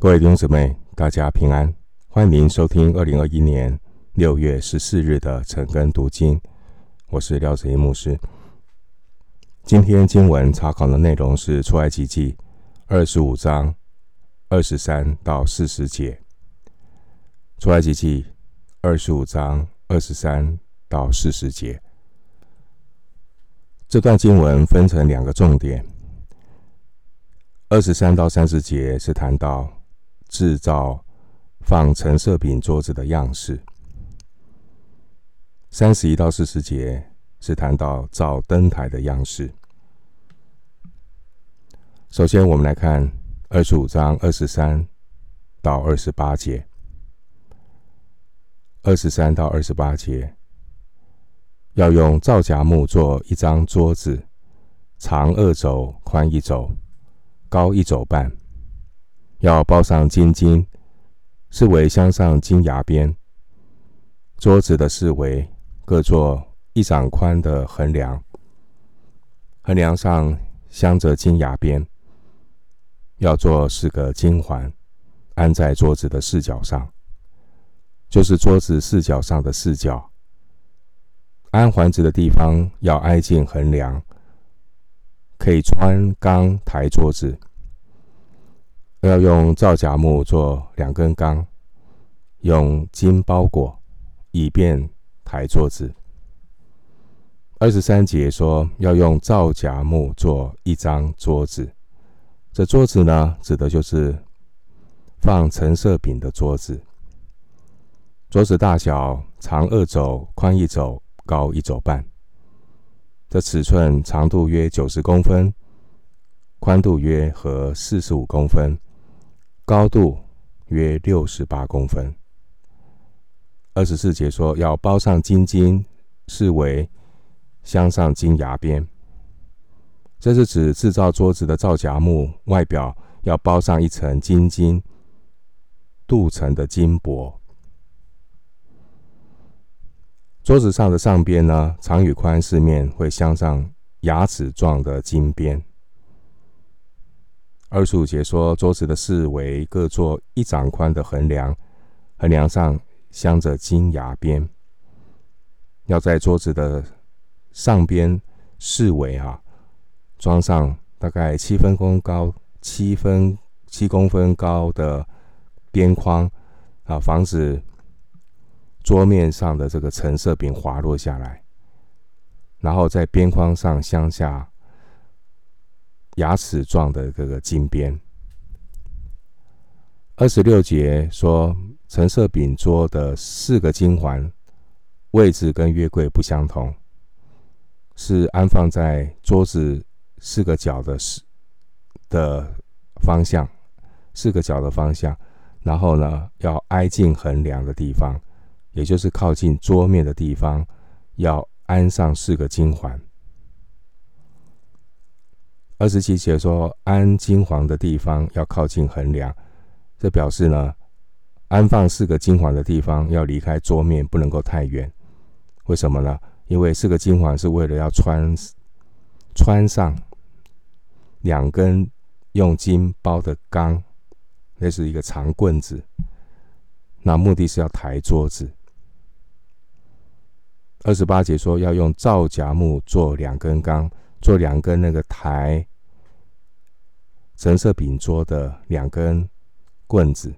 各位弟兄姊妹，大家平安，欢迎收听二零二一年六月十四日的晨更读经。我是廖子怡牧师。今天经文查考的内容是出埃及记二十五章二十三到四十节。出埃及记二十五章二十三到四十节。这段经文分成两个重点，二十三到三十节是谈到。制造仿陈设品桌子的样式。三十一到四十节是谈到造灯台的样式。首先，我们来看二十五章二十三到二十八节。二十三到二十八节要用皂荚木做一张桌子，长二肘，宽一肘，高一肘半。要包上金金，四围镶上金牙边。桌子的四围各做一掌宽的横梁，横梁上镶着金牙边。要做四个金环，安在桌子的四角上，就是桌子四角上的四角。安环子的地方要挨近横梁，可以穿钢抬桌子。要用皂荚木做两根杠，用金包裹，以便抬桌子。二十三节说要用皂荚木做一张桌子，这桌子呢，指的就是放橙色饼的桌子。桌子大小长二肘，宽一肘，高一肘半。这尺寸长度约九十公分，宽度约和四十五公分。高度约六十八公分。二十四节说要包上金筋，视为镶上金牙边。这是指制造桌子的皂荚木外表要包上一层金筋镀层的金箔。桌子上的上边呢，长与宽四面会镶上牙齿状的金边。二十五节说，桌子的四围各做一掌宽的横梁，横梁上镶着金牙边。要在桌子的上边四围啊，装上大概七分公高、七分七公分高的边框啊，防止桌面上的这个橙色饼滑落下来。然后在边框上镶下。牙齿状的这个金边。二十六节说，陈设饼桌的四个金环位置跟约柜不相同，是安放在桌子四个角的四的方向，四个角的方向。然后呢，要挨近横梁的地方，也就是靠近桌面的地方，要安上四个金环。二十七节说，安金黄的地方要靠近横梁，这表示呢，安放四个金环的地方要离开桌面，不能够太远。为什么呢？因为四个金环是为了要穿穿上两根用金包的钢，那是一个长棍子，那目的是要抬桌子。二十八节说要用皂荚木做两根钢，做两根那个抬。橙色饼桌的两根棍子，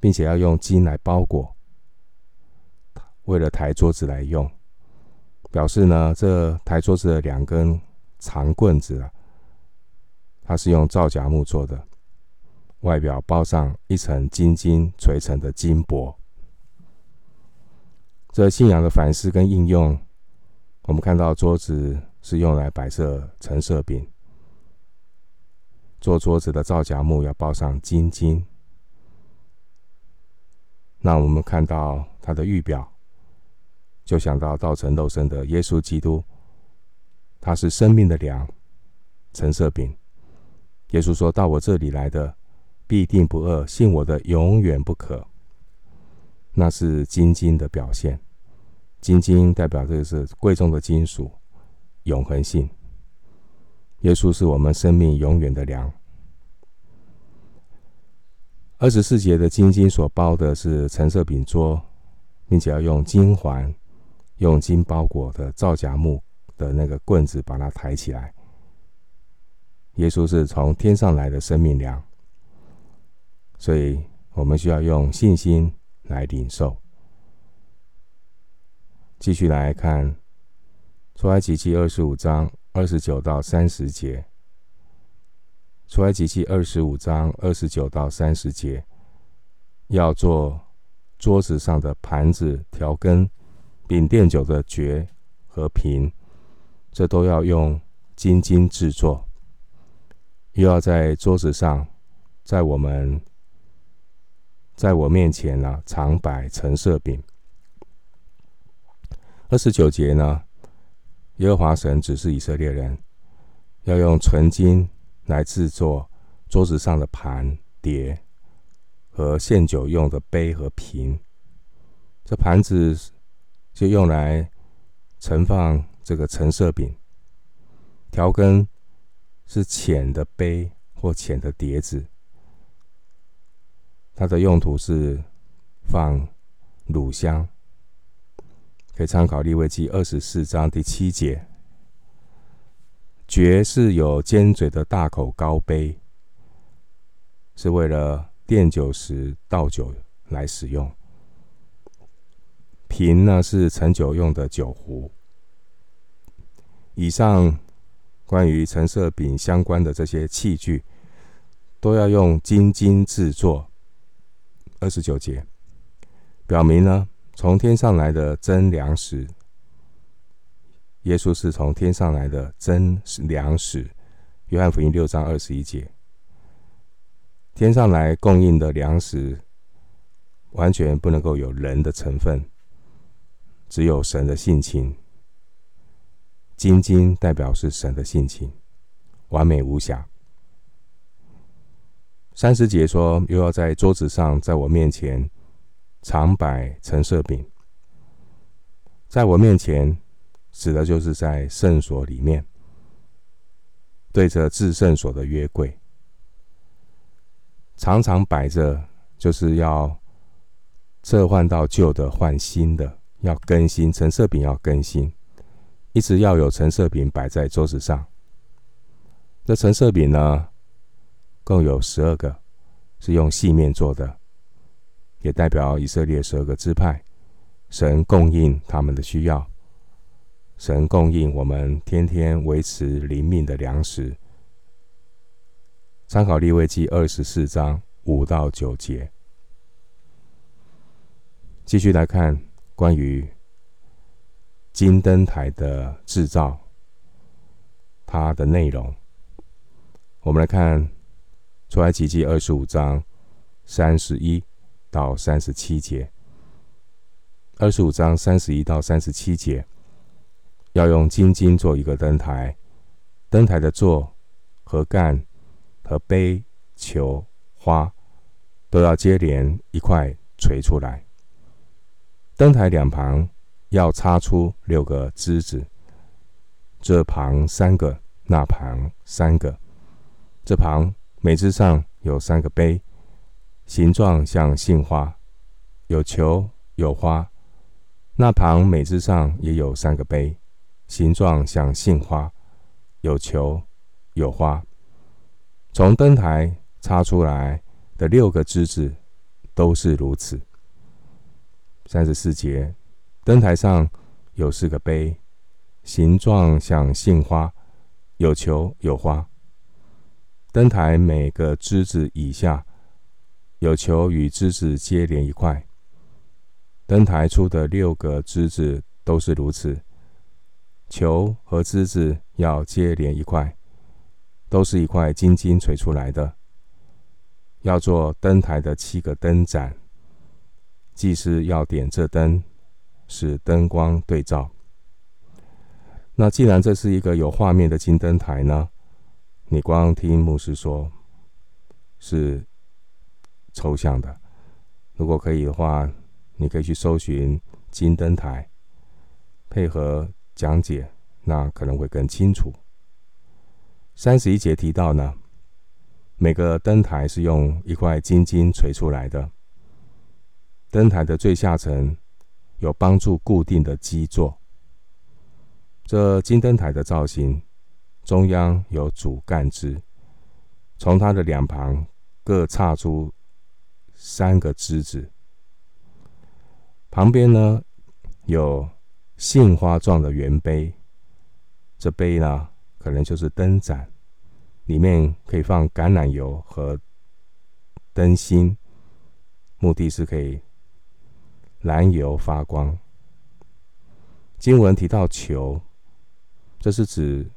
并且要用金来包裹，为了抬桌子来用。表示呢，这抬桌子的两根长棍子啊，它是用皂荚木做的，外表包上一层金金锤成的金箔。这信仰的反思跟应用，我们看到桌子是用来摆设陈设饼。做桌子的皂荚木要包上金金，那我们看到他的预表，就想到道成肉身的耶稣基督，他是生命的粮，橙色饼。耶稣说到我这里来的，必定不饿；信我的，永远不渴。那是金金的表现，金金代表这个是贵重的金属，永恒性。耶稣是我们生命永远的粮。二十四节的金金所包的是橙色饼桌，并且要用金环、用金包裹的皂荚木的那个棍子把它抬起来。耶稣是从天上来的生命粮，所以我们需要用信心来领受。继续来看出埃及记二十五章二十九到三十节。出埃及记二十五章二十九到三十节，要做桌子上的盘子、调羹、饼垫酒的爵和瓶，这都要用金金制作。又要在桌子上，在我们，在我面前呢，常摆陈设饼。二十九节呢，耶和华神指示以色列人要用纯金来制作桌子上的盘碟和献酒用的杯和瓶。这盘子就用来盛放这个橙色饼，调羹是浅的杯或浅的碟子，它的用途是放乳香。可以参考利未记二十四章第七节。爵是有尖嘴的大口高杯，是为了奠酒时倒酒来使用。瓶呢是盛酒用的酒壶。以上关于陈设饼相关的这些器具，都要用金金制作。二十九节表明呢。从天上来的真粮食，耶稣是从天上来的真粮食。约翰福音六章二十一节，天上来供应的粮食，完全不能够有人的成分，只有神的性情。金金代表是神的性情，完美无瑕。三十节说，又要在桌子上，在我面前。常摆陈设饼，在我面前，指的就是在圣所里面，对着至圣所的约柜，常常摆着，就是要撤换到旧的换新的，要更新陈设饼，要更新，一直要有陈设饼摆在桌子上。这陈设饼呢，共有十二个，是用细面做的。也代表以色列十二个支派，神供应他们的需要，神供应我们天天维持灵命的粮食。参考利未记二十四章五到九节，继续来看关于金灯台的制造，它的内容。我们来看出埃及记二十五章三十一。到三十七节，二十五章三十一到三十七节，要用金金做一个灯台，灯台的座和杆和杯球花都要接连一块锤出来。灯台两旁要插出六个枝子，这旁三个，那旁三个，这旁每枝上有三个杯。形状像杏花，有球有花。那旁每枝上也有三个杯，形状像杏花，有球有花。从灯台插出来的六个枝子都是如此。三十四节，灯台上有四个杯，形状像杏花，有球有花。灯台每个枝子以下。有球与枝子接连一块，灯台出的六个枝子都是如此。球和枝子要接连一块，都是一块金金锤出来的。要做灯台的七个灯盏，祭司要点这灯，使灯光对照。那既然这是一个有画面的金灯台呢？你光听牧师说，是。抽象的，如果可以的话，你可以去搜寻金灯台，配合讲解，那可能会更清楚。三十一节提到呢，每个灯台是用一块金金锤出来的。灯台的最下层有帮助固定的基座。这金灯台的造型，中央有主干枝，从它的两旁各插出三个枝子。旁边呢，有杏花状的圆杯，这杯呢，可能就是灯盏。里面可以放橄榄油和灯芯，目的是可以燃油发光。经文提到球，这是指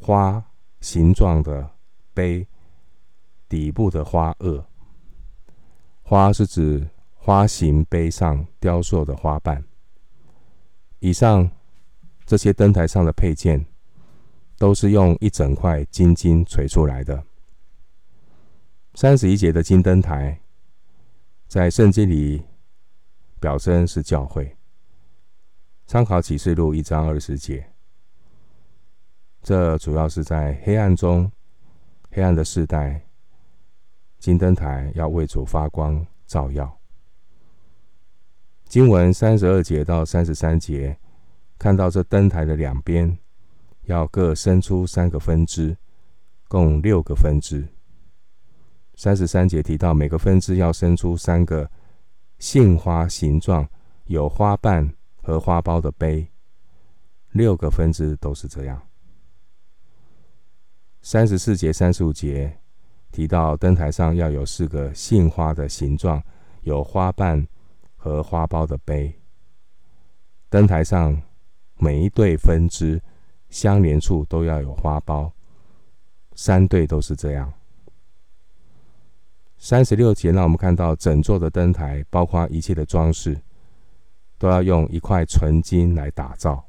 花形状的杯底部的花萼。花是指花形杯上雕塑的花瓣。以上这些灯台上的配件，都是用一整块金金锤出来的。三十一节的金灯台，在圣经里表征是教会。参考启示录一章二十节，这主要是在黑暗中、黑暗的世代，金灯台要为主发光照耀。经文三十二节到三十三节，看到这灯台的两边。要各生出三个分支，共六个分支。三十三节提到，每个分支要生出三个杏花形状、有花瓣和花苞的杯。六个分支都是这样。三十四节、三十五节提到，灯台上要有四个杏花的形状、有花瓣和花苞的杯。灯台上每一对分支。相连处都要有花苞，三对都是这样。三十六节让我们看到整座的灯台，包括一切的装饰，都要用一块纯金来打造。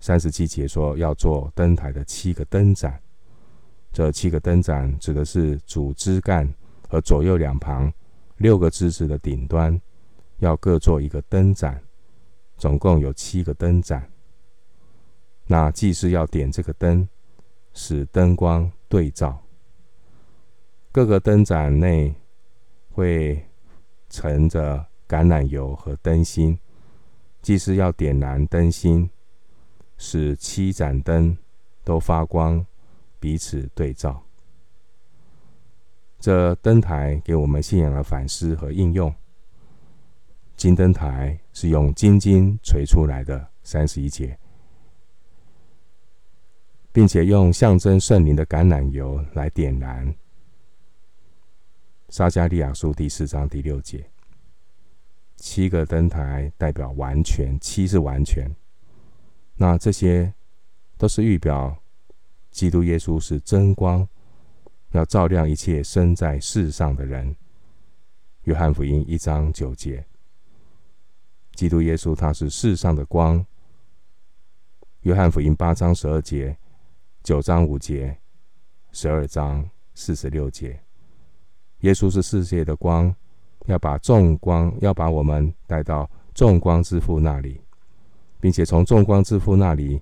三十七节说要做灯台的七个灯盏，这七个灯盏指的是主枝干和左右两旁六个枝子的顶端，要各做一个灯盏，总共有七个灯盏。那祭司要点这个灯，使灯光对照。各个灯盏内会盛着橄榄油和灯芯，祭司要点燃灯芯，使七盏灯都发光，彼此对照。这灯台给我们信仰的反思和应用。金灯台是用金金锤出来的，三十一节。并且用象征圣灵的橄榄油来点燃。撒迦利亚书第四章第六节，七个灯台代表完全，七是完全。那这些都是预表基督耶稣是真光，要照亮一切生在世上的人。约翰福音一章九节，基督耶稣他是世上的光。约翰福音八章十二节。九章五节，十二章四十六节，耶稣是世界的光，要把众光，要把我们带到众光之父那里，并且从众光之父那里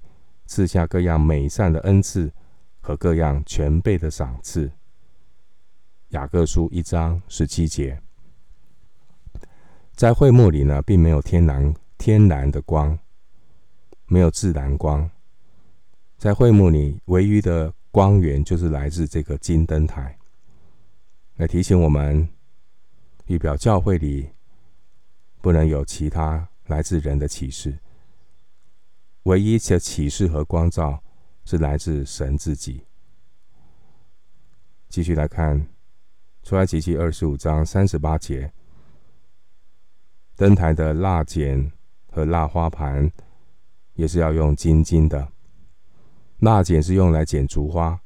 赐下各样美善的恩赐和各样全备的赏赐。雅各书一章十七节，在会幕里呢，并没有天然天然的光，没有自然光。在会幕里，唯一的光源就是来自这个金灯台，来提醒我们，预表教会里不能有其他来自人的启示，唯一的启示和光照是来自神自己。继续来看，出埃及记二十五章三十八节，灯台的蜡剪和蜡花盘也是要用金金的。蜡剪是用来剪竹花，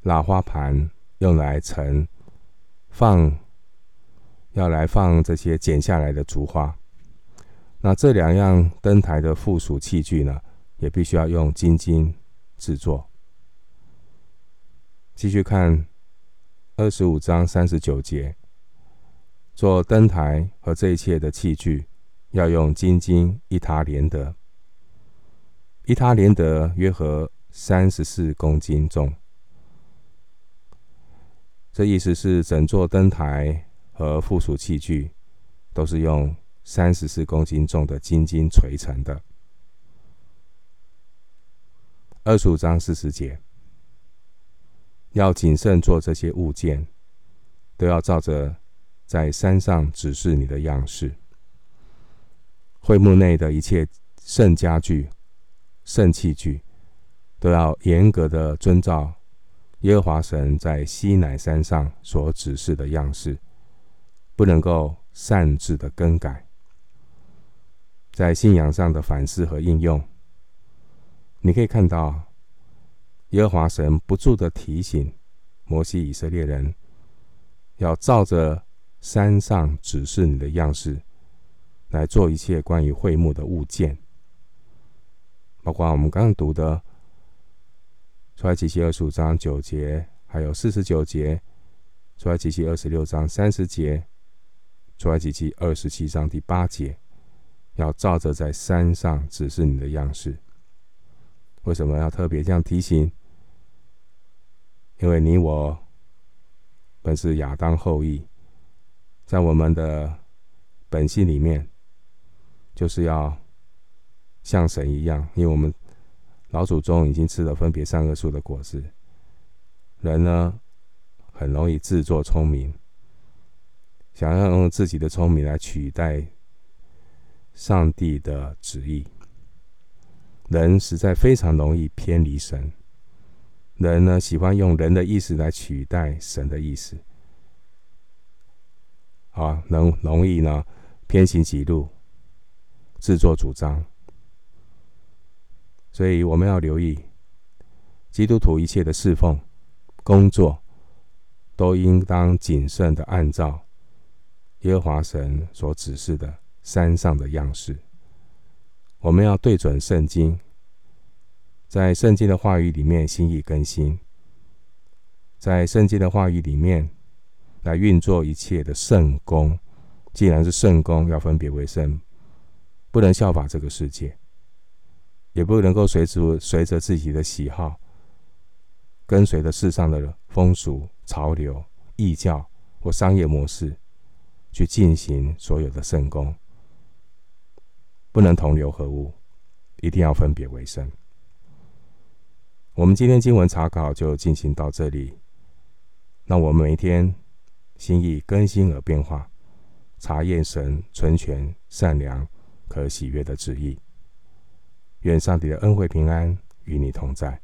蜡花盘用来盛放，要来放这些剪下来的竹花。那这两样灯台的附属器具呢，也必须要用金金制作。继续看二十五章三十九节，做灯台和这一切的器具，要用金金一他连得。一他连得约合三十四公斤重，这意思是整座灯台和附属器具都是用三十四公斤重的金金锤成的。二十五章四十节，要谨慎做这些物件，都要照着在山上指示你的样式。会幕内的一切圣家具、圣器具，都要严格的遵照耶和华神在西乃山上所指示的样式，不能够擅自的更改。在信仰上的反思和应用，你可以看到耶和华神不住的提醒摩西以色列人，要照着山上指示你的样式来做一切关于会幕的物件，包括我们刚刚读的。出埃及记二十五章九节，还有四十九节；出埃及记二十六章三十节；出埃及记二十七章第八节，要照着在山上指示你的样式。为什么要特别这样提醒？因为你我本是亚当后裔，在我们的本性里面，就是要像神一样，因为我们。老祖宗已经吃了分别善恶树的果子，人呢很容易自作聪明，想要用自己的聪明来取代上帝的旨意。人实在非常容易偏离神，人呢喜欢用人的意思来取代神的意思，啊，能容易呢偏行己路，自作主张。所以我们要留意，基督徒一切的侍奉、工作，都应当谨慎的按照耶和华神所指示的山上的样式。我们要对准圣经，在圣经的话语里面心意更新，在圣经的话语里面来运作一切的圣工。既然是圣工，要分别为圣，不能效法这个世界。也不能够随着随着自己的喜好，跟随着世上的风俗潮流、异教或商业模式去进行所有的圣工，不能同流合污，一定要分别为圣。我们今天经文查考就进行到这里，让我们每天心意更新而变化，查验神纯全、善良、可喜悦的旨意。愿上帝的恩惠平安与你同在。